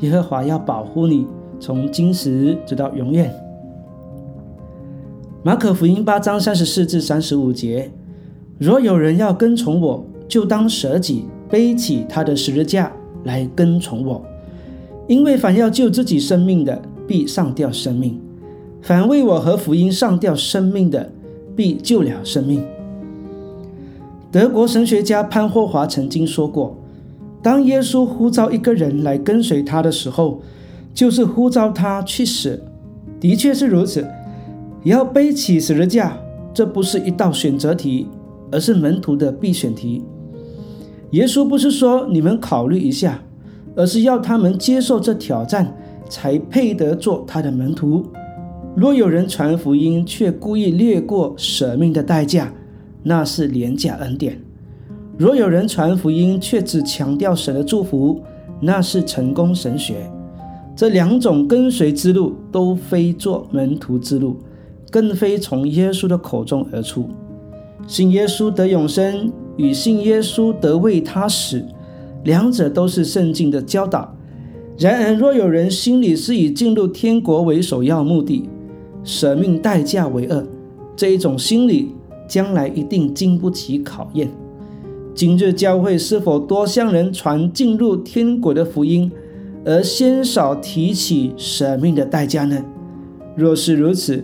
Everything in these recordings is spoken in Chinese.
耶和华要保护你，从今时直到永远。马可福音八章三十四至三十五节：若有人要跟从我，就当舍己，背起他的十字架来跟从我。因为凡要救自己生命的，必上吊生命；凡为我和福音上吊生命的，必救了生命。德国神学家潘霍华曾经说过。当耶稣呼召一个人来跟随他的时候，就是呼召他去死。的确是如此，要背起十字架，这不是一道选择题，而是门徒的必选题。耶稣不是说你们考虑一下，而是要他们接受这挑战，才配得做他的门徒。若有人传福音却故意略过舍命的代价，那是廉价恩典。若有人传福音，却只强调神的祝福，那是成功神学。这两种跟随之路，都非做门徒之路，更非从耶稣的口中而出。信耶稣得永生，与信耶稣得为他死，两者都是圣经的教导。然而，若有人心里是以进入天国为首要目的，舍命代价为恶，这一种心理，将来一定经不起考验。今日教会是否多向人传进入天国的福音，而鲜少提起舍命的代价呢？若是如此，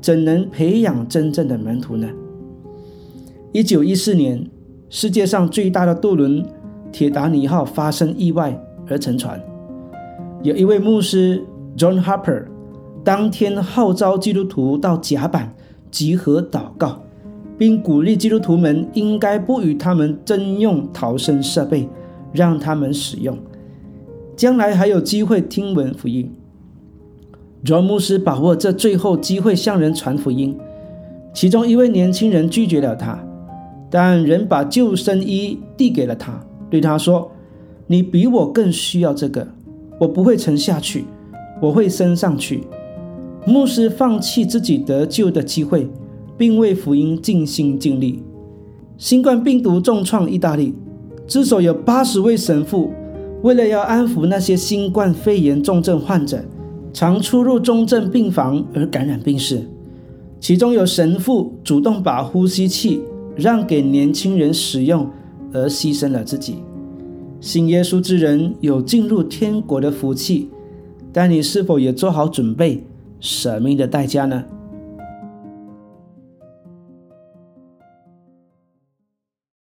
怎能培养真正的门徒呢？一九一四年，世界上最大的渡轮“铁达尼号”发生意外而沉船，有一位牧师 John Harper 当天号召基督徒到甲板集合祷告。并鼓励基督徒们应该不与他们征用逃生设备，让他们使用，将来还有机会听闻福音。卓牧师把握这最后机会向人传福音，其中一位年轻人拒绝了他，但人把救生衣递给了他，对他说：“你比我更需要这个，我不会沉下去，我会升上去。”牧师放弃自己得救的机会。并为福音尽心尽力。新冠病毒重创意大利，至少有八十位神父为了要安抚那些新冠肺炎重症患者，常出入重症病房而感染病逝。其中有神父主动把呼吸器让给年轻人使用，而牺牲了自己。信耶稣之人有进入天国的福气，但你是否也做好准备舍命的代价呢？